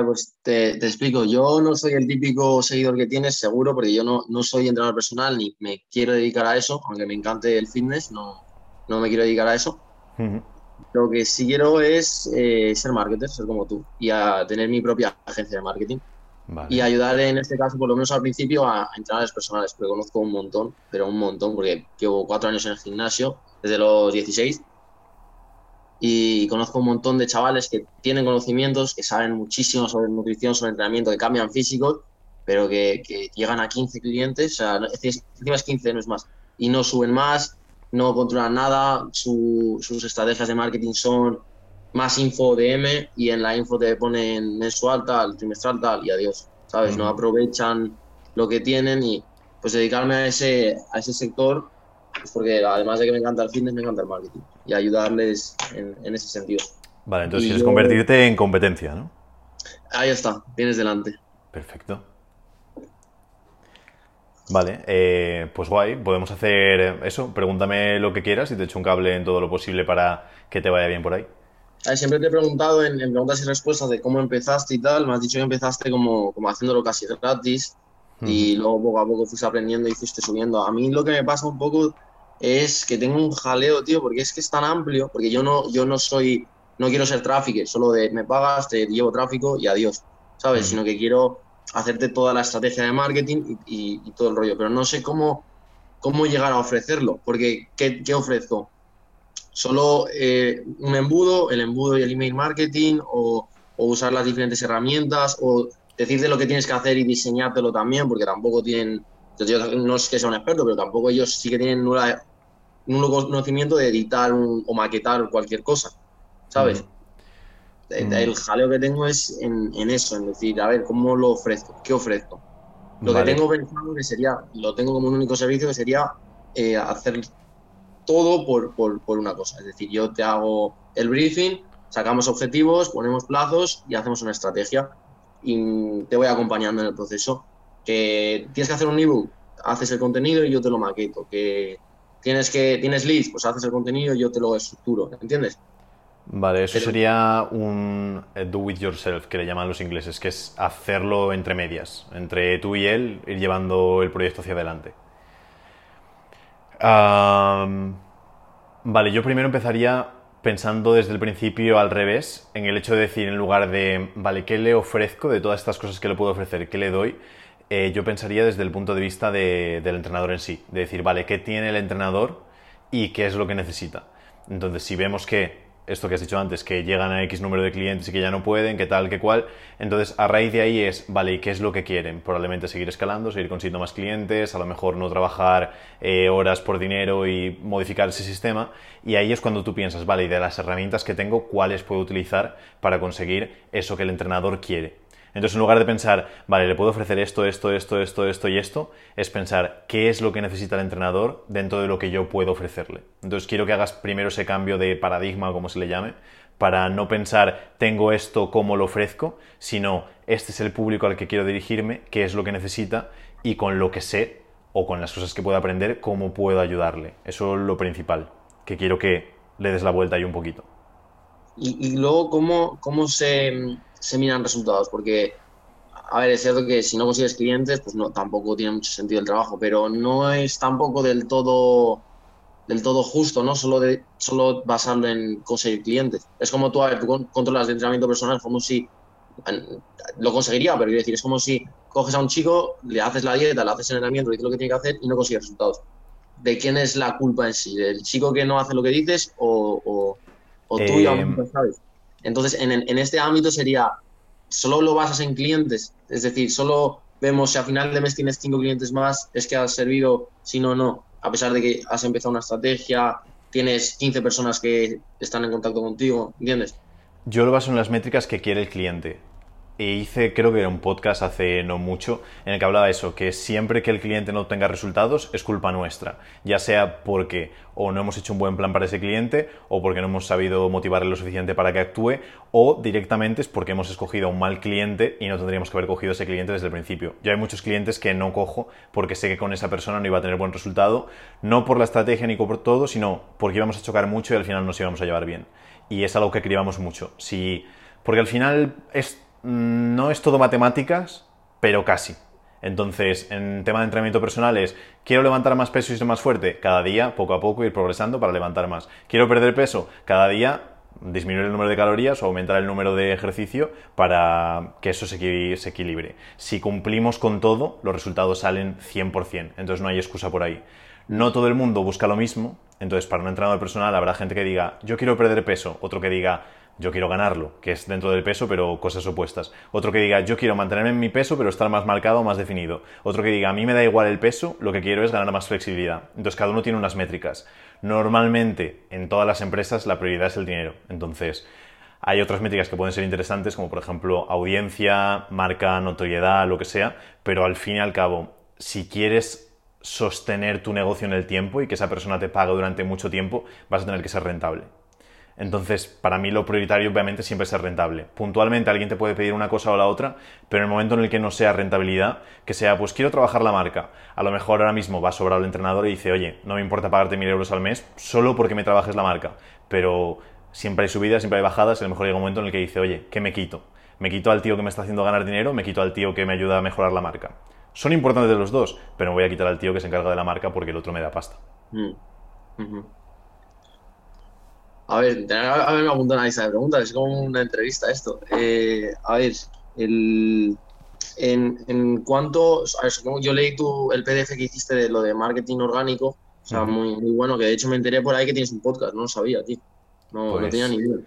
ver, pues te, te, explico. Yo no soy el típico seguidor que tienes, seguro, porque yo no, no soy entrenador personal ni me quiero dedicar a eso, aunque me encante el fitness, no, no me quiero dedicar a eso. Lo que sí quiero es eh, ser marketer, ser como tú, y a tener mi propia agencia de marketing. Y ayudar en este caso, por lo menos al principio, a, a entrenadores personales, porque conozco un montón, pero un montón, porque llevo cuatro años en el gimnasio, desde los 16, y conozco un montón de chavales que tienen conocimientos, que saben muchísimo sobre nutrición, sobre entrenamiento, que cambian físicos, pero que, llegan a 15 clientes, o sea, encima es 15, no es más, y no suben más, no controlan nada, sus estrategias de marketing son más info DM y en la info te ponen mensual tal, trimestral tal y adiós, ¿sabes? No aprovechan lo que tienen y pues dedicarme a ese, a ese sector, pues porque además de que me encanta el fitness, me encanta el marketing y ayudarles en, ese sentido. Vale, entonces quieres convertirte en competencia, ¿no? Ahí está, tienes delante. Perfecto. Vale, eh, pues guay, podemos hacer eso. Pregúntame lo que quieras y te echo un cable en todo lo posible para que te vaya bien por ahí. siempre te he preguntado en, preguntas y respuestas de cómo empezaste y tal. Me has dicho que empezaste como, como haciéndolo casi gratis y luego poco a poco fuiste aprendiendo y fuiste subiendo. A mí lo que me pasa un poco es que tengo un jaleo, tío, porque es que es tan amplio, porque yo no, yo no soy, no quiero ser tráfico, solo de me pagas, te llevo tráfico y adiós, ¿sabes? Sino que quiero hacerte toda la estrategia de marketing y, todo el rollo, pero no sé cómo, cómo llegar a ofrecerlo, porque ¿qué, qué ofrezco? ¿Solo eh, un embudo, el embudo y el email marketing, o, o, usar las diferentes herramientas, o decirte lo que tienes que hacer y diseñártelo también, porque tampoco tienen, yo no es que sea un experto, pero tampoco ellos sí que tienen nula, un conocimiento de editar o maquetar cualquier cosa, ¿sabes? Mm. El jaleo que tengo es en, eso, en decir, a ver, ¿cómo lo ofrezco? ¿Qué ofrezco? Lo que tengo pensado que sería, lo tengo como un único servicio, que sería eh, hacer todo por, por, por, una cosa. Es decir, yo te hago el briefing, sacamos objetivos, ponemos plazos y hacemos una estrategia y te voy acompañando en el proceso. Que tienes que hacer un ebook, haces el contenido y yo te lo maqueto. Que tienes que tienes leads, pues haces el contenido y yo te lo estructuro, ¿entiendes? Vale, eso sería un eh, do it yourself, que le llaman los ingleses, que es hacerlo entre medias, entre tú y él, ir llevando el proyecto hacia adelante. vale, yo primero empezaría pensando desde el principio al revés, en el hecho de decir, en lugar de, vale, ¿qué le ofrezco de todas estas cosas que le puedo ofrecer? ¿Qué le doy? Eh, yo pensaría desde el punto de vista del entrenador en sí, de decir, vale, ¿qué tiene el entrenador y qué es lo que necesita? Entonces, si vemos que esto que has dicho antes, que llegan a X número de clientes y que ya no pueden, que tal, que cual. Entonces, a raíz de ahí es, vale, ¿y qué es lo que quieren? Probablemente seguir escalando, seguir consiguiendo más clientes, a lo mejor no trabajar eh, horas por dinero y modificar ese sistema. Y ahí es cuando tú piensas, vale, y de las herramientas que tengo, ¿cuáles puedo utilizar para conseguir eso que el entrenador quiere? Entonces, en lugar de pensar, vale, le puedo ofrecer esto, esto, esto, esto, esto y esto, es pensar qué es lo que necesita el entrenador dentro de lo que yo puedo ofrecerle. Entonces, quiero que hagas primero ese cambio de paradigma, como se le llame, para no pensar, tengo esto, ¿cómo lo ofrezco? Sino, este es el público al que quiero dirigirme, qué es lo que necesita y con lo que sé o con las cosas que puedo aprender, cómo puedo ayudarle. Eso es lo principal, que quiero que le des la vuelta ahí un poquito. Y, luego, ¿cómo, cómo se se miran resultados, porque, a ver, es cierto que si no consigues clientes, pues no, tampoco tiene mucho sentido el trabajo, pero no es tampoco del todo del todo justo, ¿no? Solo, de, solo basarlo en conseguir clientes. Es como tú, a ver, tú controlas de entrenamiento personal como si lo conseguiría, pero quiero decir, es como si coges a un chico, le haces la dieta, le haces el entrenamiento, le dices lo que tiene que hacer y no consigues resultados. ¿De quién es la culpa en sí? ¿Del chico que no hace lo que dices o, o, o tú eh, sabes? Entonces, en, este ámbito sería, solo lo basas en clientes, es decir, solo vemos si a final de mes tienes cinco clientes más, es que has servido, si no, no, a pesar de que has empezado una estrategia, tienes 15 personas que están en contacto contigo, ¿entiendes? Yo lo baso en las métricas que quiere el cliente. E hice, creo que era un podcast hace no mucho, en el que hablaba eso, que siempre que el cliente no obtenga resultados es culpa nuestra, ya sea porque o no hemos hecho un buen plan para ese cliente, o porque no hemos sabido motivarle lo suficiente para que actúe, o directamente es porque hemos escogido a un mal cliente y no tendríamos que haber cogido ese cliente desde el principio. Yo hay muchos clientes que no cojo porque sé que con esa persona no iba a tener buen resultado, no por la estrategia ni por todo, sino porque íbamos a chocar mucho y al final nos íbamos a llevar bien. Y es algo que criamos mucho. Si, porque al final es no es todo matemáticas, pero casi. Entonces, en tema de entrenamiento personal es, quiero levantar más peso y ser más fuerte, cada día, poco a poco, ir progresando para levantar más. Quiero perder peso, cada día, disminuir el número de calorías o aumentar el número de ejercicio para que eso se, equilibre. Si cumplimos con todo, los resultados salen 100%, entonces no hay excusa por ahí. No todo el mundo busca lo mismo, entonces para un entrenador personal habrá gente que diga, yo quiero perder peso, otro que diga, yo quiero ganarlo, que es dentro del peso, pero cosas opuestas. Otro que diga, yo quiero mantenerme en mi peso, pero estar más marcado, más definido. Otro que diga, a mí me da igual el peso, lo que quiero es ganar más flexibilidad. Entonces, cada uno tiene unas métricas. Normalmente, en todas las empresas, la prioridad es el dinero. Entonces, hay otras métricas que pueden ser interesantes, como por ejemplo audiencia, marca, notoriedad, lo que sea, pero al fin y al cabo, si quieres sostener tu negocio en el tiempo y que esa persona te pague durante mucho tiempo, vas a tener que ser rentable. Entonces, para mí lo prioritario obviamente siempre es ser rentable. Puntualmente alguien te puede pedir una cosa o la otra, pero en el momento en el que no sea rentabilidad, que sea, pues quiero trabajar la marca. A lo mejor ahora mismo va a sobrar el entrenador y dice, oye, no me importa pagarte mil euros al mes solo porque me trabajes la marca. Pero siempre hay subidas, siempre hay bajadas, y a lo mejor llega un momento en el que dice, oye, ¿qué me quito? ¿Me quito al tío que me está haciendo ganar dinero? ¿Me quito al tío que me ayuda a mejorar la marca? Son importantes los dos, pero me voy a quitar al tío que se encarga de la marca porque el otro me da pasta. Mm. A ver, a ver, me apunto una lista de preguntas, es como una entrevista esto. Eh, a ver, el, en, en cuanto, a ver, yo leí tu, el PDF que hiciste de lo de marketing orgánico, o sea, muy, muy bueno, que de hecho me enteré por ahí que tienes un podcast, no lo sabía, tío. No, no pues tenía ni idea.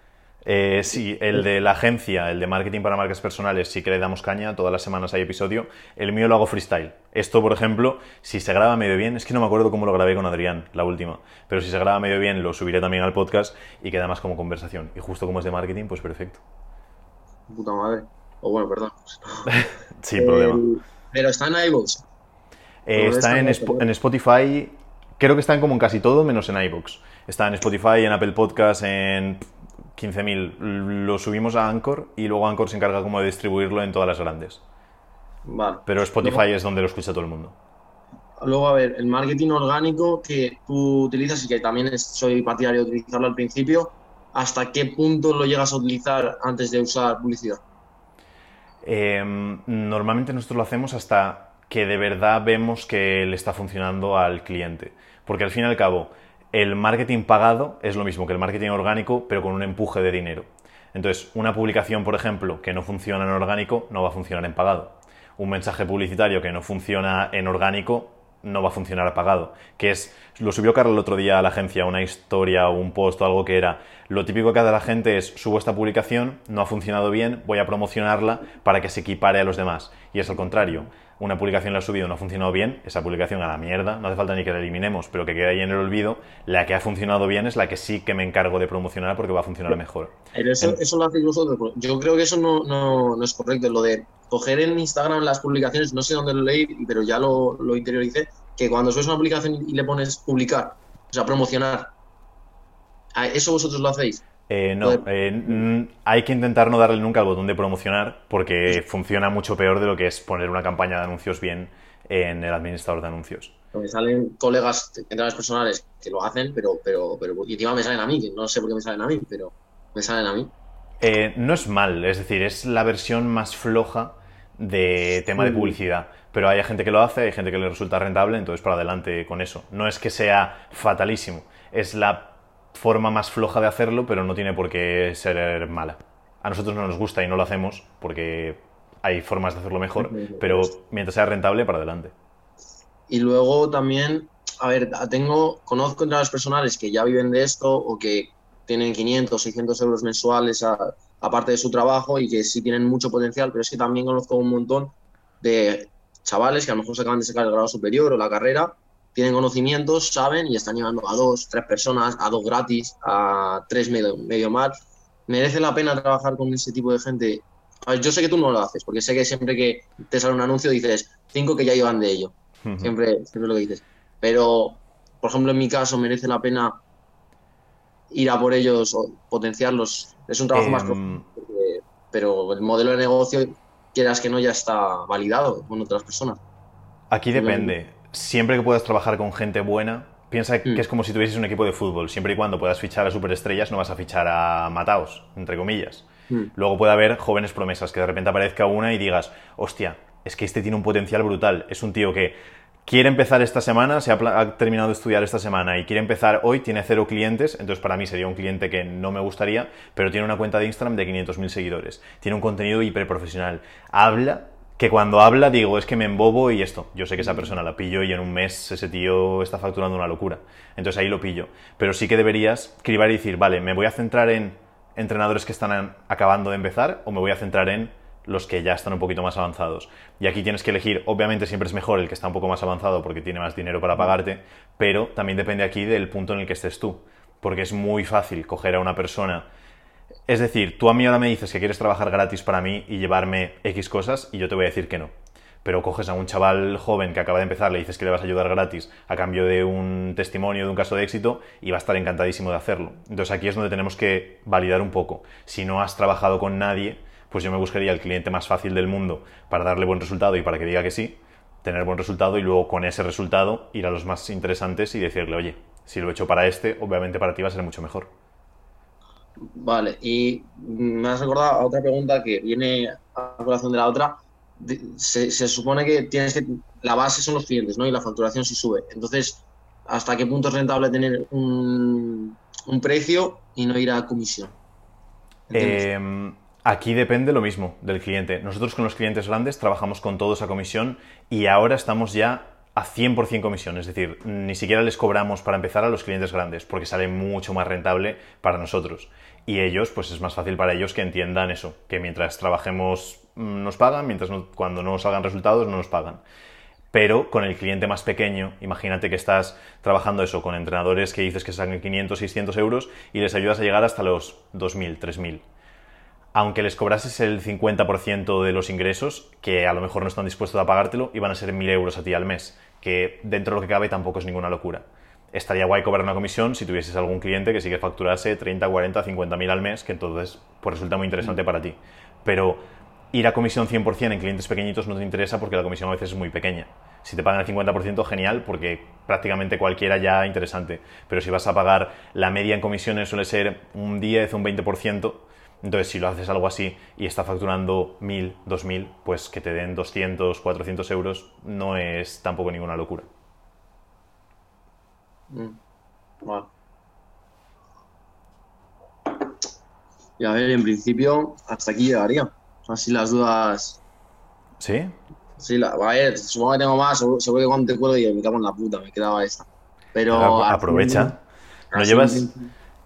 Eh, sí, el de la agencia, el de marketing para marcas personales, sí que le damos caña, todas las semanas hay episodio. El mío lo hago freestyle. Esto, por ejemplo, si se graba medio bien, es que no me acuerdo cómo lo grabé con Adrián, la última, pero si se graba medio bien, lo subiré también al podcast y queda más como conversación. Y justo como es de marketing, pues perfecto. Puta madre. O bueno, perdón. Sin problema. Pero está en iVoox. Eh, está en, en, Spotify. Creo que están como en casi todo, menos en iVoox. Está en Spotify, en Apple Podcast, en 15.000. Lo subimos a Anchor y luego Anchor se encarga como de distribuirlo en todas las grandes. Vale. Pero Spotify es donde lo escucha todo el mundo. Luego, a ver, el marketing orgánico que tú utilizas y que también soy partidario de utilizarlo al principio, ¿hasta qué punto lo llegas a utilizar antes de usar publicidad? Em, normalmente nosotros lo hacemos hasta que de verdad vemos que le está funcionando al cliente. Porque al fin y al cabo, el marketing pagado es lo mismo que el marketing orgánico, pero con un empuje de dinero. Entonces, una publicación, por ejemplo, que no funciona en orgánico, no va a funcionar en pagado. Un mensaje publicitario que no funciona en orgánico, no va a funcionar pagado. Que es, lo subió Carlos el otro día a la agencia, una historia o un post o algo que era, lo típico que hace la gente es, subo esta publicación, no ha funcionado bien, voy a promocionarla para que se equipare a los demás. Y es al contrario una publicación la ha subido, no ha funcionado bien, esa publicación a la mierda, no hace falta ni que la eliminemos, pero que quede ahí en el olvido, la que ha funcionado bien es la que sí que me encargo de promocionar porque va a funcionar mejor. Pero eso, eso lo hacéis vosotros. Yo creo que eso no, no, es correcto. Lo de coger en Instagram las publicaciones, no sé dónde lo leí, pero ya lo, lo interioricé, que cuando subes una publicación y le pones publicar, o sea, promocionar, ¿eso vosotros lo hacéis? Eh, no, eh, hay que intentar no darle nunca al botón de promocionar porque funciona mucho peor de lo que es poner una campaña de anuncios bien en el administrador de anuncios. Me salen colegas entrenadores personales que lo hacen, pero, pero, pero y encima me salen a mí, que no sé por qué me salen a mí, pero me salen a mí. Eh, no es mal, es decir, es la versión más floja de tema de publicidad. Pero hay gente que lo hace, hay gente que le resulta rentable, entonces para adelante con eso. No es que sea fatalísimo, es la forma más floja de hacerlo, pero no tiene por qué ser mala. A nosotros no nos gusta y no lo hacemos porque hay formas de hacerlo mejor, pero mientras sea rentable, para adelante. Y luego también, a ver, tengo, conozco entrenadores personales que ya viven de esto o que tienen 500, 600 euros mensuales aparte de su trabajo y que sí tienen mucho potencial, pero es que también conozco un montón de chavales que a lo mejor se acaban de sacar el grado superior o la carrera tienen conocimientos, saben y están llevando a dos, tres personas, a dos gratis, a tres medio, medio mal. ¿Merece la pena trabajar con ese tipo de gente? yo sé que tú no lo haces, porque sé que siempre que te sale un anuncio dices cinco que ya llevan de ello. Siempre, siempre lo que dices. Pero, por ejemplo, en mi caso, merece la pena ir a por ellos o potenciarlos. Es un trabajo más em, pero el modelo de negocio, quieras que no, ya está validado con otras personas. Aquí depende siempre que puedas trabajar con gente buena, piensa que mm. es como si tuvieses un equipo de fútbol. Siempre y cuando puedas fichar a superestrellas, no vas a fichar a mataos, entre comillas. Hmm. Luego puede haber jóvenes promesas, que de repente aparezca una y digas, hostia, es que este tiene un potencial brutal. Es un tío que quiere empezar esta semana, se ha, terminado de estudiar esta semana y quiere empezar hoy, tiene cero clientes, entonces para mí sería un cliente que no me gustaría, pero tiene una cuenta de Instagram de 500.000 seguidores, tiene un contenido hiperprofesional, habla, que cuando habla digo, es que me embobo y esto, yo sé que esa persona la pillo y en un mes ese tío está facturando una locura, entonces ahí lo pillo, pero sí que deberías cribar y decir, vale, me voy a centrar en entrenadores que están acabando de empezar o me voy a centrar en los que ya están un poquito más avanzados. Y aquí tienes que elegir, obviamente siempre es mejor el que está un poco más avanzado porque tiene más dinero para pagarte, pero también depende aquí del punto en el que estés tú, porque es muy fácil coger a una persona. Es decir, tú a mí ahora me dices que quieres trabajar gratis para mí y llevarme X cosas y yo te voy a decir que no. Pero coges a un chaval joven que acaba de empezar, le dices que le vas a ayudar gratis a cambio de un testimonio, de un caso de éxito y va a estar encantadísimo de hacerlo. Entonces aquí es donde tenemos que validar un poco. Si no has trabajado con nadie, pues yo me buscaría el cliente más fácil del mundo para darle buen resultado y para que diga que sí, tener buen resultado y luego con ese resultado ir a los más interesantes y decirle, oye, si lo he hecho para este, obviamente para ti va a ser mucho mejor. Vale, y me has recordado otra pregunta que viene a colación de la otra. Se, supone que tienes que. La base son los clientes, ¿no? Y la facturación sí sube. Entonces, ¿hasta qué punto es rentable tener un, precio y no ir a comisión? Eh, Aquí depende lo mismo del cliente. Nosotros con los clientes grandes trabajamos con todos a comisión y ahora estamos ya a 100% comisión, es decir, ni siquiera les cobramos para empezar a los clientes grandes porque sale mucho más rentable para nosotros. Y ellos, pues es más fácil para ellos que entiendan eso, que mientras trabajemos mm, nos pagan, mientras cuando no salgan resultados no nos pagan. Pero con el cliente más pequeño, imagínate que estás trabajando eso con entrenadores que dices que salen 500, 600 euros y les ayudas a llegar hasta los 2.000, 3.000 aunque les cobrases el 50% de los ingresos, que a lo mejor no están dispuestos a pagártelo, iban a ser 1.000 euros a ti al mes, que dentro de lo que cabe tampoco es ninguna locura. Estaría guay cobrar una comisión si tuvieses algún cliente que sí que facturase 30, 40, 50 mil al mes, que entonces pues resulta muy interesante mm. para ti. Pero ir a comisión 100% en clientes pequeñitos no te interesa porque la comisión a veces es muy pequeña. Si te pagan el 50%, genial, porque prácticamente cualquiera ya interesante. Pero si vas a pagar la media en comisiones suele ser un 10, un 20%, entonces, si lo haces algo así y está facturando 1.000, 2.000, pues que te den 200, 400 euros no es tampoco ninguna locura. Mm. Y a ver, en principio, hasta aquí llegaría. Así las dudas. ¿Sí? Sí, la, a ver, supongo que tengo más. Seguro, que cuando te cuelgo y me cago en la puta, me quedaba esta. Pero. aprovecha. No llevas,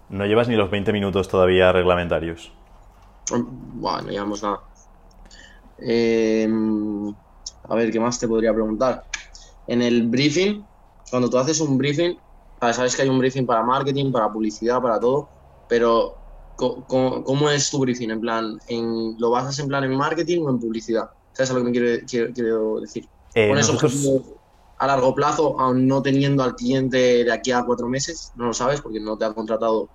no llevas ni los 20 minutos todavía reglamentarios. Bueno, no llevamos nada. Em, a ver, ¿qué más te podría preguntar? En el briefing, cuando tú haces un briefing, sabes que hay un briefing para marketing, para publicidad, para todo, pero ¿cómo, es tu briefing? En plan, en, ¿lo basas en plan en marketing o en publicidad? ¿Sabes a lo que me quiero, decir? Eh, ¿Pones a largo plazo, aún no teniendo al cliente de aquí a cuatro meses? No lo sabes porque no te ha contratado.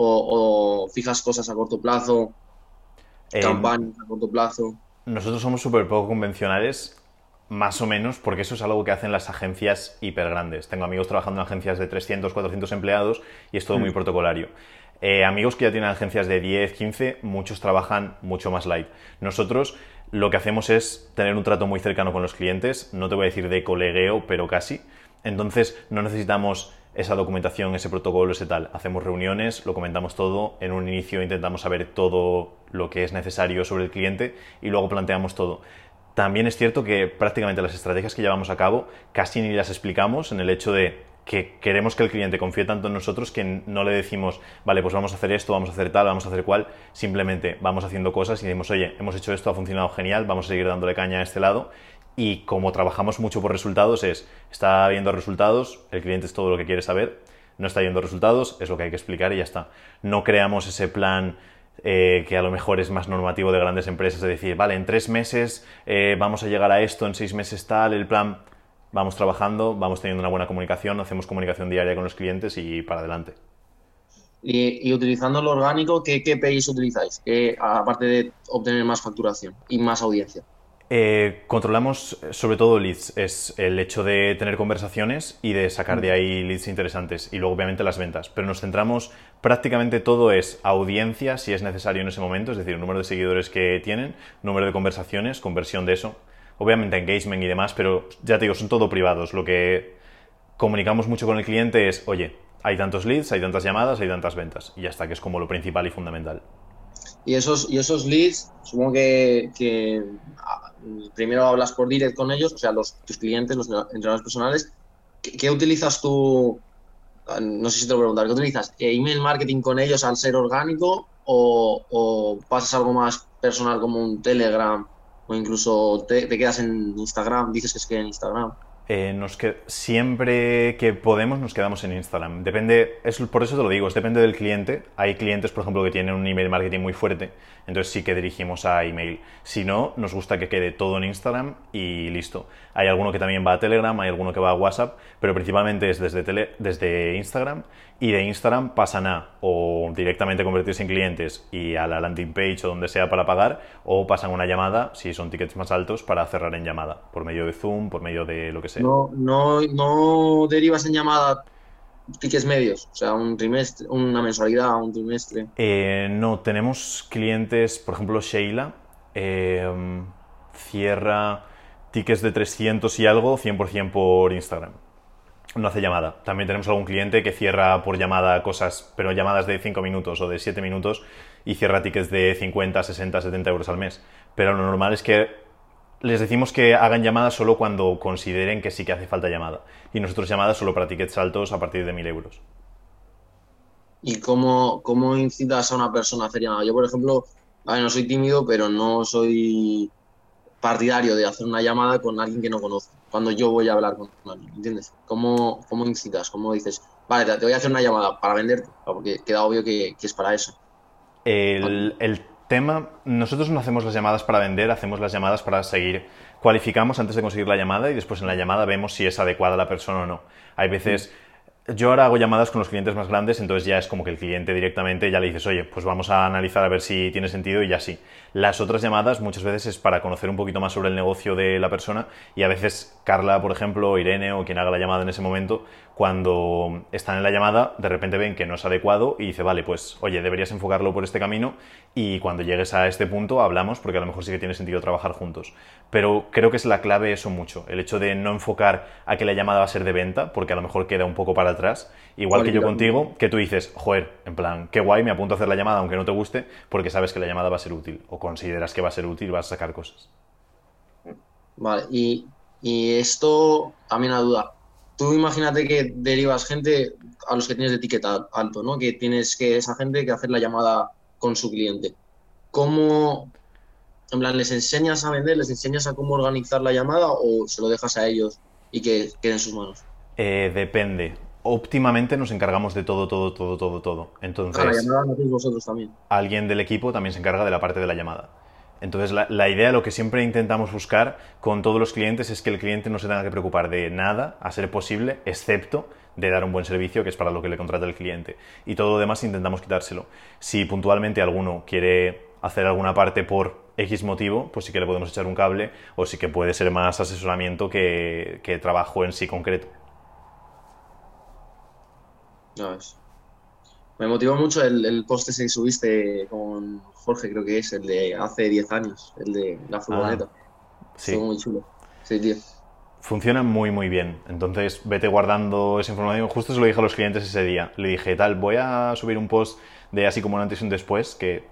O, o fijas cosas a corto plazo eh, campañas a corto plazo. Nosotros somos súper poco convencionales, más o menos, porque eso es algo que hacen las agencias hiper grandes. Tengo amigos trabajando en agencias de 300, 400 empleados y es todo muy mm. protocolario. Eh, amigos que ya tienen agencias de 10, 15, muchos trabajan mucho más light. Nosotros lo que hacemos es tener un trato muy cercano con los clientes, no te voy a decir de colegueo, pero casi. Entonces no necesitamos esa documentación, ese protocolo, ese tal. Hacemos reuniones, lo comentamos todo, en un inicio intentamos saber todo lo que es necesario sobre el cliente y luego planteamos todo. También es cierto que prácticamente las estrategias que llevamos a cabo casi ni las explicamos en el hecho de que queremos que el cliente confíe tanto en nosotros que no le decimos, vale, pues vamos a hacer esto, vamos a hacer tal, vamos a hacer cual, simplemente vamos haciendo cosas y decimos, oye, hemos hecho esto, ha funcionado genial, vamos a seguir dándole caña a este lado y como trabajamos mucho por resultados, es, está viendo resultados, el cliente es todo lo que quiere saber, no está viendo resultados, es lo que hay que explicar y ya está. No creamos ese plan eh, que a lo mejor es más normativo de grandes empresas, de decir, vale, en tres meses eh, vamos a llegar a esto, en seis meses tal, el plan, vamos trabajando, vamos teniendo una buena comunicación, hacemos comunicación diaria con los clientes y para adelante. Y, utilizando lo orgánico, ¿qué KPIs utilizáis? aparte de obtener más facturación y más audiencia. Eh, controlamos sobre todo leads, es el hecho de tener conversaciones y de sacar de ahí leads interesantes y luego obviamente las ventas, pero nos centramos prácticamente todo es audiencia si es necesario en ese momento, es decir, el número de seguidores que tienen, número de conversaciones, conversión de eso, obviamente engagement y demás, pero ya te digo, son todo privados, lo que comunicamos mucho con el cliente es, oye, hay tantos leads, hay tantas llamadas, hay tantas ventas y ya está, que es como lo principal y fundamental. Y esos, y esos leads, supongo que, ah, primero hablas por direct con ellos, o sea, los, tus clientes, los entrenadores personales. ¿Qué, utilizas tú? Ah, no sé si te lo preguntar, ¿qué utilizas? ¿Email marketing con ellos al ser orgánico o, o pasas algo más personal como un Telegram o incluso te, quedas en Instagram? Dices que es que en Instagram. Eh, nos que, siempre que podemos nos quedamos en Instagram. Depende, es, por eso te lo digo, es depende del cliente. Hay clientes, por ejemplo, que tienen un email marketing muy fuerte, entonces sí que dirigimos a email. Si no, nos gusta que quede todo en Instagram y listo. Hay alguno que también va a Telegram, hay alguno que va a WhatsApp, pero principalmente es desde, tele, desde Instagram y de Instagram pasan a o directamente convertirse en clientes y a la landing page o donde sea para pagar o pasan una llamada si son tickets más altos para cerrar en llamada por medio de Zoom, por medio de lo que sea. No, no, no derivas en llamada tickets medios, o sea, un trimestre, una mensualidad, un trimestre. Eh, no, tenemos clientes, por ejemplo, Sheila eh, cierra tickets de 300 y algo 100% por Instagram no hace llamada. También tenemos algún cliente que cierra por llamada cosas, pero llamadas de 5 minutos o de 7 minutos y cierra tickets de 50, 60, 70 euros al mes. Pero lo normal es que les decimos que hagan llamadas solo cuando consideren que sí que hace falta llamada. Y nosotros llamadas solo para tickets altos a partir de 1000 euros. ¿Y cómo, cómo incitas a una persona a hacer llamada? Yo, por ejemplo, no soy tímido, pero no soy partidario de hacer una llamada con alguien que no conozco, cuando yo voy a hablar con alguien, ¿entiendes? ¿Cómo, cómo incitas? ¿Cómo dices, vale, te voy a hacer una llamada para venderte? Porque queda obvio que, es para eso. El, el, tema, nosotros no hacemos las llamadas para vender, hacemos las llamadas para seguir. Cualificamos antes de conseguir la llamada y después en la llamada vemos si es adecuada la persona o no. Hay veces... Yo ahora hago llamadas con los clientes más grandes, entonces ya es como que el cliente directamente ya le dices, oye, pues vamos a analizar a ver si tiene sentido y ya sí. Las otras llamadas muchas veces es para conocer un poquito más sobre el negocio de la persona y a veces Carla, por ejemplo, Irene o quien haga la llamada en ese momento, cuando están en la llamada, de repente ven que no es adecuado y dice, vale, pues oye, deberías enfocarlo por este camino y cuando llegues a este punto hablamos porque a lo mejor sí que tiene sentido trabajar juntos. Pero creo que es la clave eso mucho, el hecho de no enfocar a que la llamada va a ser de venta porque a lo mejor queda un poco para atrás, igual que yo contigo, que tú dices, joder, en plan, qué guay, me apunto a hacer la llamada aunque no te guste porque sabes que la llamada va a ser útil o consideras que va a ser útil, vas a sacar cosas. Vale, y, y esto también a duda tú imagínate que derivas gente a los que tienes de etiqueta alto, ¿no? Que tienes que esa gente que hacer la llamada con su cliente. ¿Cómo, en plan, les enseñas a vender, les enseñas a cómo organizar la llamada o se lo dejas a ellos y que quede en sus manos? Eh, depende. Óptimamente nos encargamos de todo, todo, todo, todo, todo. Entonces, la llamada no vosotros también. Alguien del equipo también se encarga de la parte de la llamada. Entonces, la, idea, lo que siempre intentamos buscar con todos los clientes es que el cliente no se tenga que preocupar de nada, a ser posible, excepto de dar un buen servicio, que es para lo que le contrata el cliente. Y todo lo demás intentamos quitárselo. Si puntualmente alguno quiere hacer alguna parte por X motivo, pues sí que le podemos echar un cable o sí que puede ser más asesoramiento que, trabajo en sí concreto. No, es. Me motivó mucho el, el post ese que subiste con Jorge, creo que es, el de hace 10 años, el de la furgoneta. Ah, sí. muy chulo. Sí, tío. Funciona muy, muy bien. Entonces, vete guardando esa información. Justo se lo dije a los clientes ese día. Le dije, tal, voy a subir un post de así como un antes y un después, que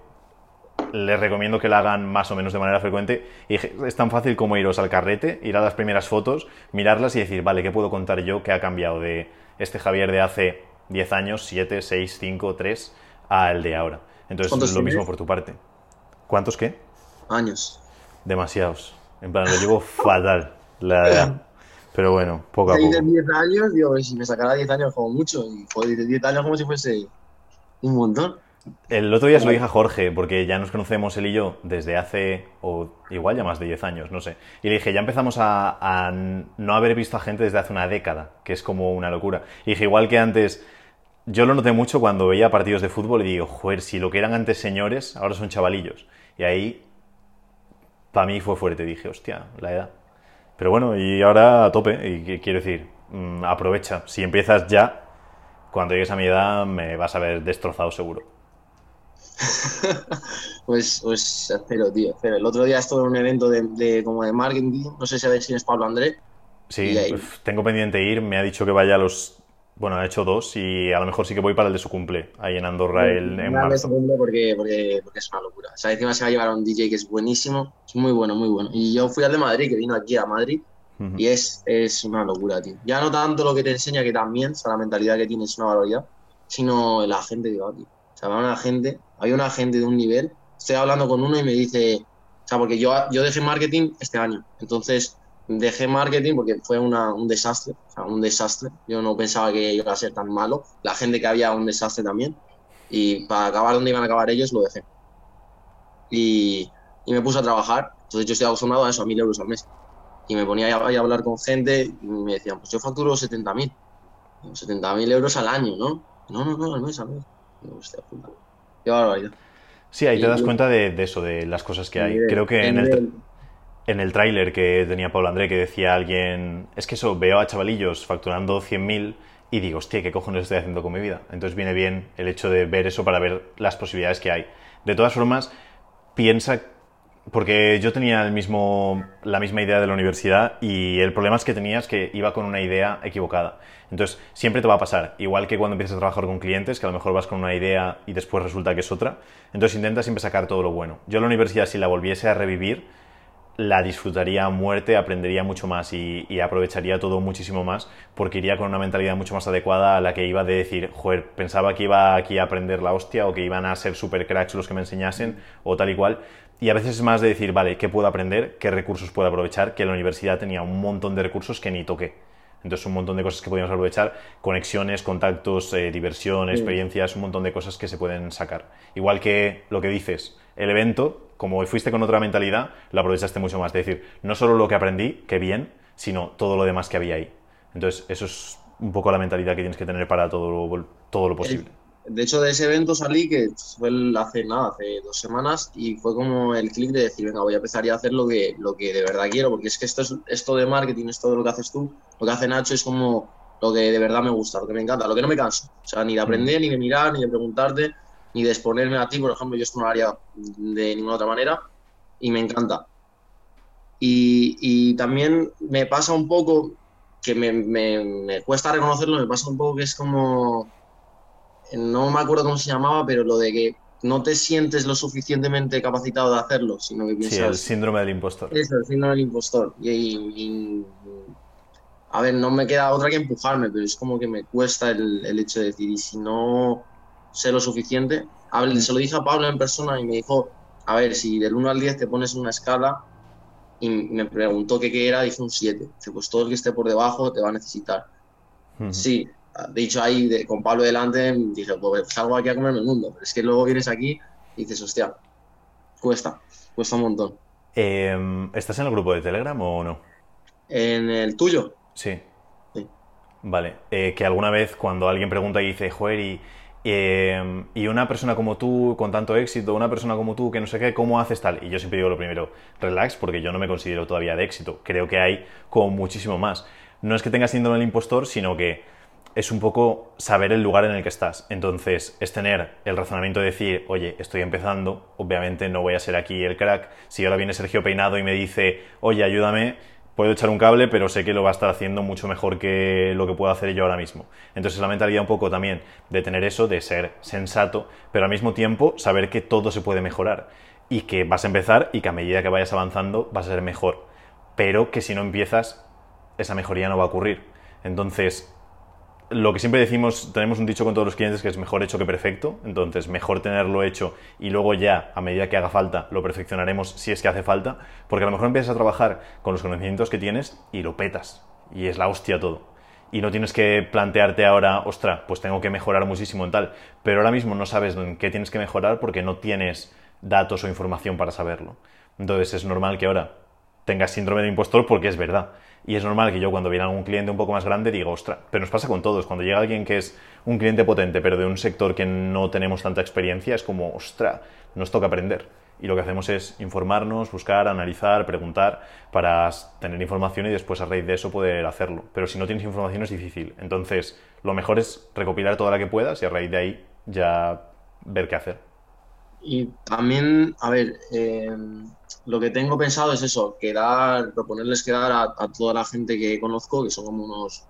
les recomiendo que lo hagan más o menos de manera frecuente. Y es tan fácil como iros al carrete, ir a las primeras fotos, mirarlas y decir, vale, ¿qué puedo contar yo que ha cambiado de este Javier de hace 10 años, 7, 6, 5, 3, al de ahora. Entonces es lo mismo por tu parte. ¿Cuántos qué? Años. Demasiados. En plan, lo llevo fatal, la verdad. Pero bueno, poco a poco. de 10 años, digo, si me sacara 10 años como mucho. Y joder, de 10 años como si fuese un montón. El otro día se lo dije a Jorge, porque ya nos conocemos él y yo desde hace, o igual ya más de 10 años, no sé. Y le dije, ya empezamos a, a no haber visto a gente desde hace una década, que es como una locura. Y dije, igual que antes yo lo noté mucho cuando veía partidos de fútbol y digo, joder, si lo que eran antes señores, ahora son chavalillos. Y ahí para mí fue fuerte. Dije, hostia, la edad. Pero bueno, y ahora a tope, y quiero decir, mm, aprovecha. Si empiezas ya, cuando llegues a mi edad me vas a ver destrozado seguro. pues, pues espero, tío, espero. El otro día estuve en un evento de, como de marketing, no sé si si es Pablo André. Sí, pues, tengo pendiente ir, me ha dicho que vaya a los bueno, ha hecho dos y a lo mejor sí que voy para el de su cumple, ahí en Andorra el, en marzo. porque, porque, porque, es una locura. O sea, encima se va a llevar a un DJ que es buenísimo, es muy bueno, muy bueno. Y yo fui al de Madrid, que vino aquí a Madrid, y es, es una locura, tío. Ya no tanto lo que te enseña, que también, o sea, la mentalidad que tiene es una barbaridad, sino la gente que va, tío. Sea, va una gente, hay una gente de un nivel. Estoy hablando con uno y me dice, o sea, porque yo, yo dejé marketing este año, entonces dejé marketing porque fue un desastre, o sea, un desastre. Yo no pensaba que iba a ser tan malo. La gente que había un desastre también. Y para acabar donde iban a acabar ellos, lo dejé. Y, y me puse a trabajar. Entonces yo estoy acostumbrado a eso, a mil euros al mes. Y me ponía a, a hablar con gente y me decían, pues yo facturo 70.000. 70.000 euros al año, ¿no? No, no, no, al mes, al mes. Qué barbaridad. Sí, ahí te das cuenta de, de, eso, de las cosas que hay. Creo que en el en el tráiler que tenía Pablo André que decía alguien, es que eso, veo a chavalillos facturando 100.000 y digo, hostia, ¿qué cojones estoy haciendo con mi vida? Entonces viene bien el hecho de ver eso para ver las posibilidades que hay. De todas formas, piensa, porque yo tenía el mismo, la misma idea de la universidad y el problema es que tenía es que iba con una idea equivocada. Entonces, siempre te va a pasar, igual que cuando empiezas a trabajar con clientes, que a lo mejor vas con una idea y después resulta que es otra. Entonces, intenta siempre sacar todo lo bueno. Yo la universidad, si la volviese a revivir, la disfrutaría a muerte, aprendería mucho más y, aprovecharía todo muchísimo más porque iría con una mentalidad mucho más adecuada a la que iba de decir, joder, pensaba que iba aquí a aprender la hostia o que iban a ser super cracks los que me enseñasen o tal y cual. Y a veces es más de decir, vale, ¿qué puedo aprender? ¿Qué recursos puedo aprovechar? Que la universidad tenía un montón de recursos que ni toqué. Entonces, un montón de cosas que podíamos aprovechar, conexiones, contactos, eh, diversión, experiencias, un montón de cosas que se pueden sacar. Igual que lo que dices, el evento, como fuiste con otra mentalidad, lo aprovechaste mucho más. Es decir, no solo lo que aprendí, que bien, sino todo lo demás que había ahí. Entonces, eso es un poco la mentalidad que tienes que tener para todo lo, todo lo posible. De hecho, de ese evento salí que fue hace nada, hace dos semanas, y fue como el clic de decir, venga, voy a empezar a hacer lo que, lo que de verdad quiero, porque es que esto, es, esto de marketing, esto de lo que haces tú, lo que hace Nacho es como lo que de verdad me gusta, lo que me encanta, lo que no me canso. O sea, ni de aprender, ni de mirar, ni de preguntarte, ni de exponerme a ti, por ejemplo, yo esto no lo haría de ninguna otra manera y me encanta. Y, también me pasa un poco, que me, cuesta reconocerlo, me pasa un poco que es como, no me acuerdo cómo se llamaba, pero lo de que no te sientes lo suficientemente capacitado de hacerlo, sino que piensas... Sí, el síndrome del impostor. Eso, el síndrome del impostor. Y, a ver, no me queda otra que empujarme, pero es como que me cuesta el, el hecho de decir, y si no sé lo suficiente. Se lo dije a Pablo en persona y me dijo, a ver, si del 1 al 10 te pones una escala y me preguntó qué, qué era, dije un 7. pues todo el que esté por debajo te va a necesitar. Sí, de hecho ahí con Pablo delante dije, pues salgo aquí a comerme el mundo, pero es que luego vienes aquí y dices, hostia, cuesta, cuesta un montón. Em, ¿Estás en el grupo de Telegram o no? En el tuyo. Sí. sí. Vale, eh, que alguna vez cuando alguien pregunta y dice, joder, y Em, y una persona como tú, con tanto éxito, una persona como tú, que no sé qué, ¿cómo haces tal? Y yo siempre digo lo primero, relax, porque yo no me considero todavía de éxito. Creo que hay como muchísimo más. No es que tengas síndrome del impostor, sino que es un poco saber el lugar en el que estás. Entonces, es tener el razonamiento de decir, oye, estoy empezando, obviamente no voy a ser aquí el crack. Si ahora viene Sergio Peinado y me dice, oye, ayúdame, puedo echar un cable, pero sé que lo va a estar haciendo mucho mejor que lo que puedo hacer yo ahora mismo. Entonces la mentalidad un poco también de tener eso, de ser sensato, pero al mismo tiempo saber que todo se puede mejorar y que vas a empezar y que a medida que vayas avanzando vas a ser mejor, pero que si no empiezas esa mejoría no va a ocurrir. Entonces lo que siempre decimos, tenemos un dicho con todos los clientes que es mejor hecho que perfecto, entonces mejor tenerlo hecho y luego ya, a medida que haga falta, lo perfeccionaremos si es que hace falta, porque a lo mejor empiezas a trabajar con los conocimientos que tienes y lo petas, y es la hostia todo. Y no tienes que plantearte ahora, ostra, pues tengo que mejorar muchísimo en tal, pero ahora mismo no sabes en qué tienes que mejorar porque no tienes datos o información para saberlo. Entonces es normal que ahora tengas síndrome de impostor porque es verdad. Y es normal que yo cuando viene algún cliente un poco más grande diga, ostra, pero nos pasa con todos. Cuando llega alguien que es un cliente potente, pero de un sector que no tenemos tanta experiencia, es como, ostra, nos toca aprender. Y lo que hacemos es informarnos, buscar, analizar, preguntar para tener información y después a raíz de eso poder hacerlo. Pero si no tienes información es difícil. Entonces, lo mejor es recopilar toda la que puedas y a raíz de ahí ya ver qué hacer. Y también, a ver, eh, lo que tengo pensado es eso, quedar, proponerles quedar a, toda la gente que conozco, que son como unos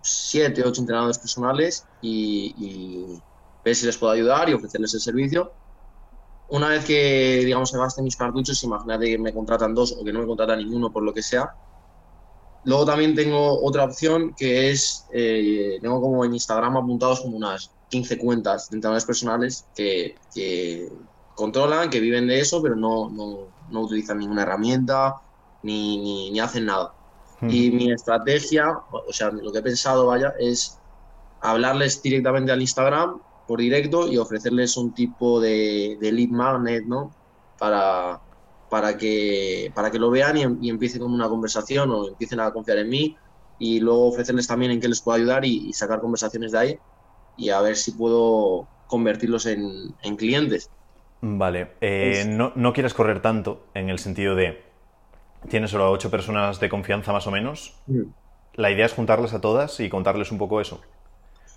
siete, ocho entrenadores personales, y, ver si les puedo ayudar y ofrecerles el servicio. Una vez que, digamos, se gasten mis cartuchos, imagínate que me contratan dos o que no me contrata ninguno por lo que sea. Luego también tengo otra opción que es, eh, tengo como en Instagram apuntados como unas 15 cuentas de entrenadores personales que, que controlan, que viven de eso, pero no, no, no utilizan ninguna herramienta ni, ni, hacen nada. Y mi estrategia, o sea, lo que he pensado, vaya, es hablarles directamente al Instagram por directo y ofrecerles un tipo de, de lead magnet, ¿no? Para, para, que, para que lo vean y, y empiecen con una conversación o empiecen a confiar en mí y luego ofrecerles también en qué les puedo ayudar y, sacar conversaciones de ahí y a ver si puedo convertirlos en, en clientes. Vale, eh, no, no, quieres correr tanto en el sentido de, tienes solo ocho personas de confianza más o menos. Mm. La idea es juntarlas a todas y contarles un poco eso.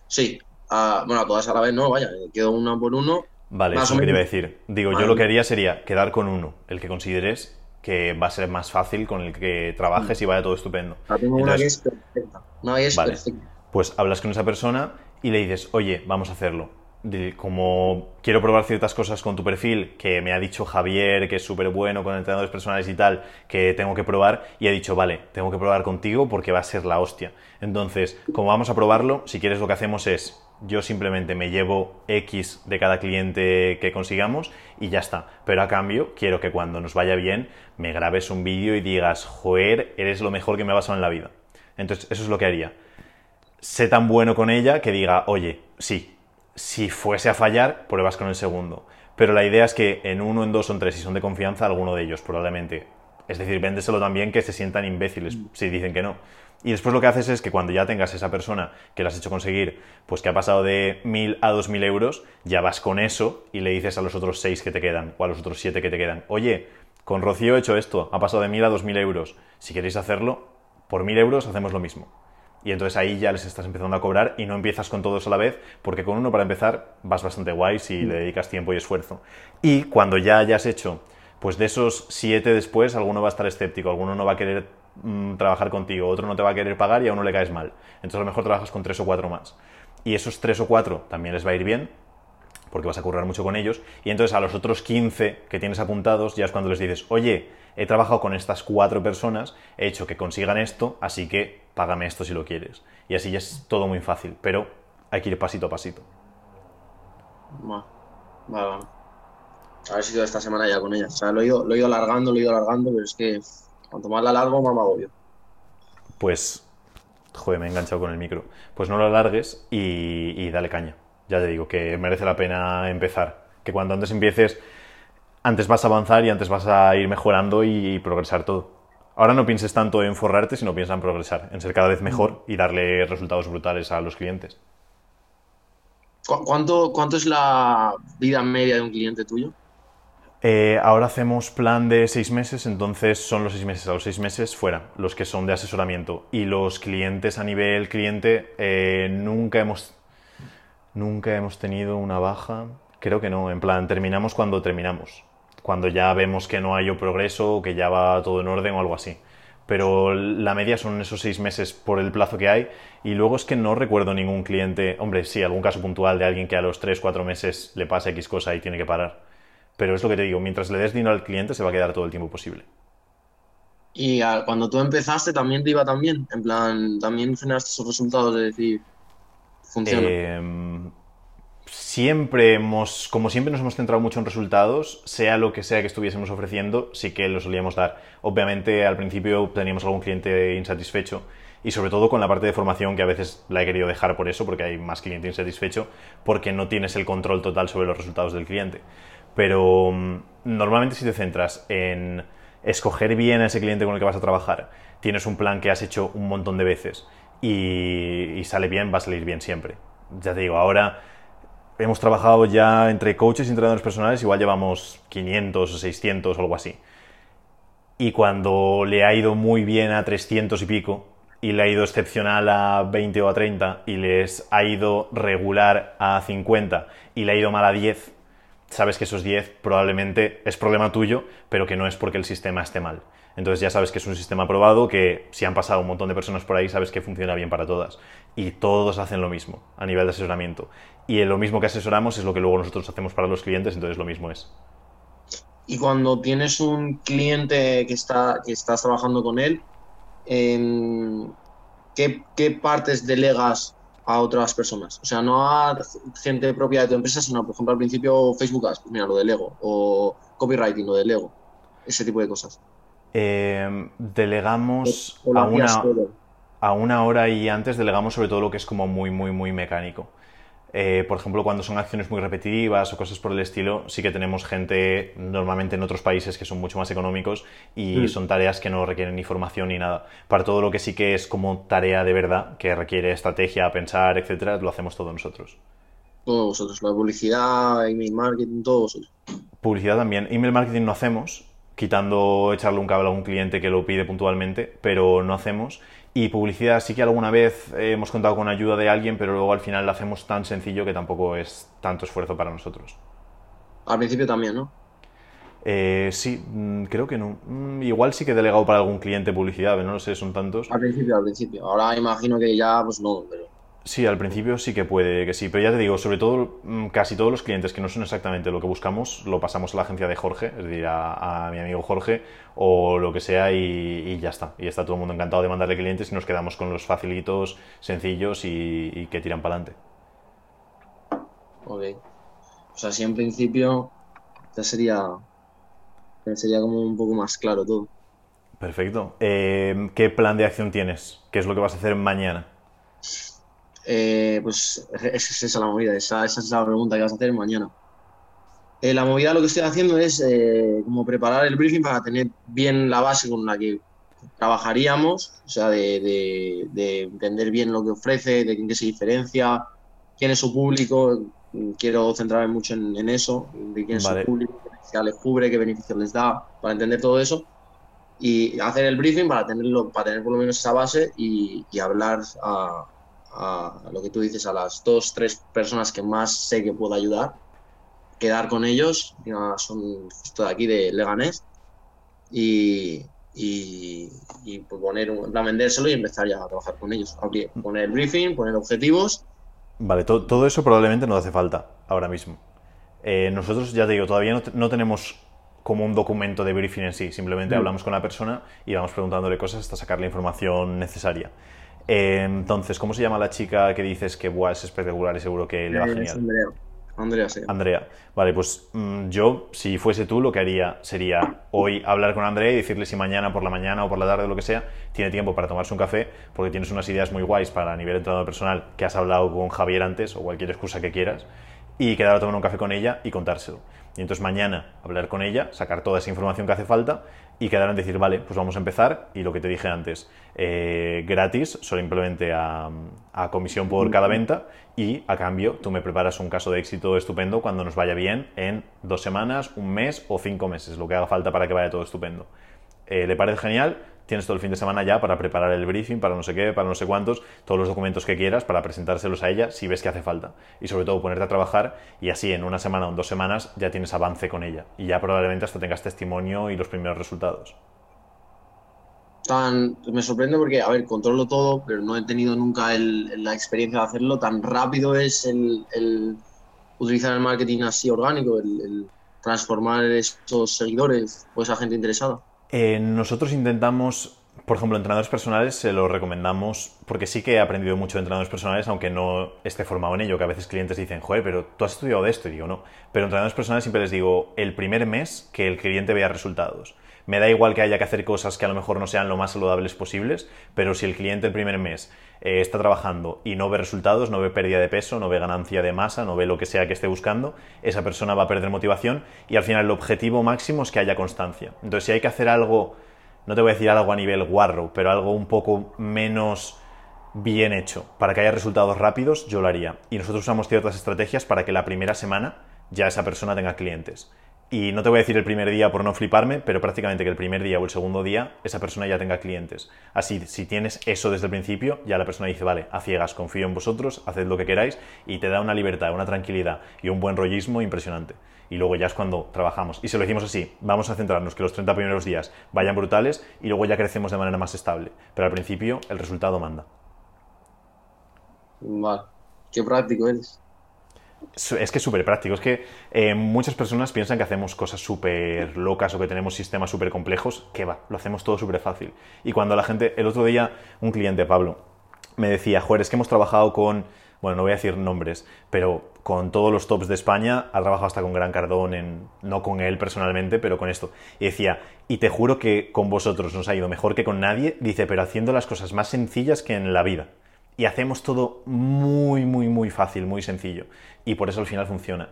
Sí, bueno, a todas a la vez no, vaya, quedo uno por uno. Vale, eso es lo que te iba a decir. Digo, yo lo que haría sería quedar con uno, el que consideres que va a ser más fácil, con el que trabajes y vaya todo estupendo. tengo una que es perfecta. Una es perfecta. Pues hablas con esa persona y le dices, oye, vamos a hacerlo como quiero probar ciertas cosas con tu perfil, que me ha dicho Javier, que es súper bueno con entrenadores personales y tal, que tengo que probar, y he dicho, vale, tengo que probar contigo porque va a ser la hostia. Entonces, como vamos a probarlo, si quieres lo que hacemos es, yo simplemente me llevo X de cada cliente que consigamos y ya está. Pero a cambio, quiero que cuando nos vaya bien, me grabes un vídeo y digas, joder, eres lo mejor que me ha pasado en la vida. Entonces, eso es lo que haría. Sé tan bueno con ella que diga, oye, sí, si fuese a fallar, pruebas con el segundo. Pero la idea es que en uno, en dos o en tres, si son de confianza, alguno de ellos probablemente. Es decir, véndeselo también que se sientan imbéciles si dicen que no. Y después lo que haces es que cuando ya tengas esa persona que la has hecho conseguir, pues que ha pasado de mil a dos mil euros, ya vas con eso y le dices a los otros seis que te quedan o a los otros siete que te quedan, oye, con Rocío he hecho esto, ha pasado de mil a dos mil euros. Si queréis hacerlo, por mil euros hacemos lo mismo. Y entonces ahí ya les estás empezando a cobrar y no empiezas con todos a la vez, porque con uno para empezar vas bastante guay si le dedicas tiempo y esfuerzo. Y cuando ya hayas hecho, pues de esos siete después, alguno va a estar escéptico, alguno no va a querer mm, trabajar contigo, otro no te va a querer pagar y a uno le caes mal. Entonces a lo mejor trabajas con tres o cuatro más. Y esos tres o cuatro también les va a ir bien, porque vas a currar mucho con ellos. Y entonces a los otros 15 que tienes apuntados ya es cuando les dices, oye, he trabajado con estas cuatro personas, he hecho que consigan esto, así que págame esto si lo quieres. Y así ya es todo muy fácil, pero hay que ir pasito a pasito. Vale, vale. A ver si toda esta semana ya con ella. O sea, lo he, ido, lo he ido alargando, lo he ido alargando, pero es que cuanto más la largo, más me agobio. Pues, joder, me he enganchado con el micro. Pues no lo alargues y, y dale caña. Ya te digo que merece la pena empezar. Que cuando antes empieces antes vas a avanzar y antes vas a ir mejorando y progresar todo. Ahora no pienses tanto en forrarte, sino piensa en progresar, en ser cada vez mejor y darle resultados brutales a los clientes. ¿Cuánto, cuánto es la vida media de un cliente tuyo? Eh, ahora hacemos plan de seis meses, entonces son los seis meses. A los seis meses fuera, los que son de asesoramiento. Y los clientes a nivel cliente, eh, nunca, hemos, nunca hemos tenido una baja. Creo que no, en plan, terminamos cuando terminamos cuando ya vemos que no hay progreso o que ya va todo en orden o algo así. Pero la media son esos seis meses por el plazo que hay. Y luego es que no recuerdo ningún cliente, hombre, sí, algún caso puntual de alguien que a los tres, cuatro meses le pasa X cosa y tiene que parar. Pero es lo que te digo, mientras le des dinero al cliente se va a quedar todo el tiempo posible. Y cuando tú empezaste también te iba también, en plan, también generaste esos resultados de decir, funciona. Eh, siempre hemos, como siempre nos hemos centrado mucho en resultados, sea lo que sea que estuviésemos ofreciendo, sí que lo solíamos dar. Obviamente al principio teníamos algún cliente insatisfecho y sobre todo con la parte de formación que a veces la he querido dejar por eso, porque hay más cliente insatisfecho, porque no tienes el control total sobre los resultados del cliente. Pero mm, normalmente si te centras en escoger bien a ese cliente con el que vas a trabajar, tienes un plan que has hecho un montón de veces y, y sale bien, va a salir bien siempre. Ya te digo, ahora hemos trabajado ya entre coaches y entrenadores personales, igual llevamos 500 o 600 o algo así. Y cuando le ha ido muy bien a 300 y pico, y le ha ido excepcional a 20 o a 30, y les ha ido regular a 50, y le ha ido mal a 10, sabes que esos 10 probablemente es problema tuyo, pero que no es porque el sistema esté mal. Entonces ya sabes que es un sistema probado, que si han pasado un montón de personas por ahí, sabes que funciona bien para todas. Y todos hacen lo mismo a nivel de asesoramiento y lo mismo que asesoramos es lo que luego nosotros hacemos para los clientes, entonces lo mismo es. Y cuando tienes un cliente que, está, que estás trabajando con él, em, ¿qué, partes delegas a otras personas? O sea, no a gente propia de tu empresa, sino, por ejemplo, al principio Facebook Ads, pues mira, lo delego, o copywriting, lo delego, ese tipo de cosas. Em, delegamos a, una, a una hora y antes delegamos sobre todo lo que es como muy, muy, muy mecánico. Eh, por ejemplo, cuando son acciones muy repetitivas o cosas por el estilo, sí que tenemos gente normalmente en otros países que son mucho más económicos y mm. son tareas que no requieren ni formación ni nada. Para todo lo que sí que es como tarea de verdad, que requiere estrategia, pensar, etcétera, lo hacemos todos nosotros. Todos vosotros, la publicidad, email marketing, todos vosotros. Publicidad también. Email marketing no hacemos, quitando echarle un cable a un cliente que lo pide puntualmente, pero no hacemos. Y publicidad sí que alguna vez hemos contado con ayuda de alguien, pero luego al final lo hacemos tan sencillo que tampoco es tanto esfuerzo para nosotros. Al principio también, ¿no? Eh, sí, mm, creo que no. Mm, igual sí que he delegado para algún cliente publicidad, no lo sé, son tantos. Al principio, al principio. Ahora imagino que ya, pues no, pero... Sí, al principio sí que puede que sí, pero ya te digo, sobre todo mm, casi todos los clientes que no son exactamente lo que buscamos, lo pasamos a la agencia de Jorge, es decir, a, mi amigo Jorge o lo que sea y, ya está. Y está todo el mundo encantado de mandarle clientes y nos quedamos con los facilitos, sencillos y, que tiran para adelante. Ok. O sea, sí, en principio ya sería, sería como un poco más claro todo. Perfecto. Eh, ¿Qué plan de acción tienes? ¿Qué es lo que vas a hacer mañana? Eh, pues esa es la movida, esa, es la pregunta que vas a hacer mañana. Eh, la movida lo que estoy haciendo es eh, como preparar el briefing para tener bien la base con la que trabajaríamos, o sea, de, entender bien lo que ofrece, de qué se diferencia, quién es su público. Quiero centrarme mucho en, eso, de quién es su público, qué les cubre, qué beneficios les da, para entender todo eso y hacer el briefing para tenerlo, para tener por lo menos esa base y hablar a, a, lo que tú dices, a las dos, tres personas que más sé que puedo ayudar, quedar con ellos, son justo de aquí de Leganés, y, y, pues poner un, plan vendérselo y empezar ya a trabajar con ellos. poner el briefing, poner objetivos. Vale, todo eso probablemente no hace falta ahora mismo. Eh, nosotros, ya te digo, todavía no, tenemos como un documento de briefing en sí, simplemente mm. hablamos con la persona y vamos preguntándole cosas hasta sacar la información necesaria. Eh, entonces, ¿cómo se llama la chica que dices que es espectacular y seguro que le va genial? Andrea. Andrea, sí. Andrea. Vale, pues mm, yo, si fuese tú, lo que haría sería hoy hablar con Andrea y decirle si mañana por la mañana o por la tarde o lo que sea, tiene tiempo para tomarse un café, porque tienes unas ideas muy guays para nivel de entrenador personal que has hablado con Javier antes o cualquier excusa que quieras, y quedar a tomar un café con ella y contárselo. Y entonces mañana hablar con ella, sacar toda esa información que hace falta y quedar en decir, vale, pues vamos a empezar. Y lo que te dije antes, eh, gratis, simplemente a, a comisión por cada venta y a cambio tú me preparas un caso de éxito estupendo cuando nos vaya bien en dos semanas, un mes o cinco meses, lo que haga falta para que vaya todo estupendo. Eh, ¿Le parece genial? Tienes todo el fin de semana ya para preparar el briefing, para no sé qué, para no sé cuántos, todos los documentos que quieras para presentárselos a ella si ves que hace falta. Y sobre todo ponerte a trabajar y así en una semana o en dos semanas ya tienes avance con ella. Y ya probablemente hasta tengas testimonio y los primeros resultados. Tan, me sorprende porque, a ver, controlo todo, pero no he tenido nunca la experiencia de hacerlo. Tan rápido es el, utilizar el marketing así orgánico, el, transformar esos seguidores o esa gente interesada. Eh, nosotros intentamos, por ejemplo, entrenadores personales se lo recomendamos porque sí que he aprendido mucho de entrenadores personales, aunque no esté formado en ello, que a veces clientes dicen, joder, pero tú has estudiado de esto, y digo, no. Pero entrenadores personales siempre les digo, el primer mes que el cliente vea resultados. Me da igual que haya que hacer cosas que a lo mejor no sean lo más saludables posibles, pero si el cliente el primer mes eh, está trabajando y no ve resultados, no ve pérdida de peso, no ve ganancia de masa, no ve lo que sea que esté buscando, esa persona va a perder motivación y al final el objetivo máximo es que haya constancia. Entonces, si hay que hacer algo, no te voy a decir algo a nivel guarro, pero algo un poco menos bien hecho, para que haya resultados rápidos, yo lo haría. Y nosotros usamos ciertas estrategias para que la primera semana ya esa persona tenga clientes. Y no te voy a decir el primer día por no fliparme, pero prácticamente que el primer día o el segundo día esa persona ya tenga clientes. Así, si tienes eso desde el principio, ya la persona dice, vale, a ciegas, confío en vosotros, haced lo que queráis y te da una libertad, una tranquilidad y un buen rollismo impresionante. Y luego ya es cuando trabajamos. Y se lo decimos así, vamos a centrarnos que los 30 primeros días vayan brutales y luego ya crecemos de manera más estable. Pero al principio el resultado manda. Vale. Qué práctico eres. Es que es súper práctico. Es que eh, muchas personas piensan que hacemos cosas súper locas o que tenemos sistemas súper complejos. Que va, lo hacemos todo súper fácil. Y cuando la gente, el otro día, un cliente, Pablo, me decía, joder, es que hemos trabajado con, bueno, no voy a decir nombres, pero con todos los tops de España, ha trabajado hasta con Gran Cardón, en, no con él personalmente, pero con esto. Y decía, y te juro que con vosotros nos ha ido mejor que con nadie, dice, pero haciendo las cosas más sencillas que en la vida y hacemos todo muy, muy, muy fácil, muy sencillo. Y por eso al final funciona.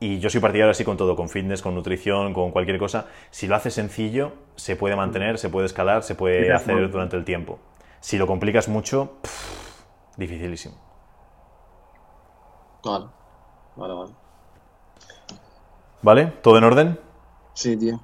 Y yo soy partidario así con todo, con fitness, con nutrición, con cualquier cosa. Si lo haces sencillo, se puede mantener, se puede escalar, se puede hacer durante el tiempo. Si lo complicas mucho, dificilísimo. Vale, vale, vale. ¿Vale? ¿Todo en orden? Sí, tío.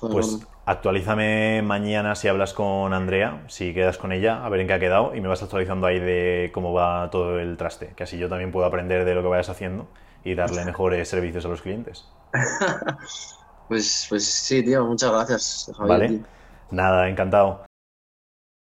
pues Actualízame mañana si hablas con Andrea, si quedas con ella, a ver en qué ha quedado y me vas actualizando ahí de cómo va todo el traste, que así yo también puedo aprender de lo que vayas haciendo y darle mejores servicios a los clientes. pues, pues sí, tío, muchas gracias. vale. Nada, encantado.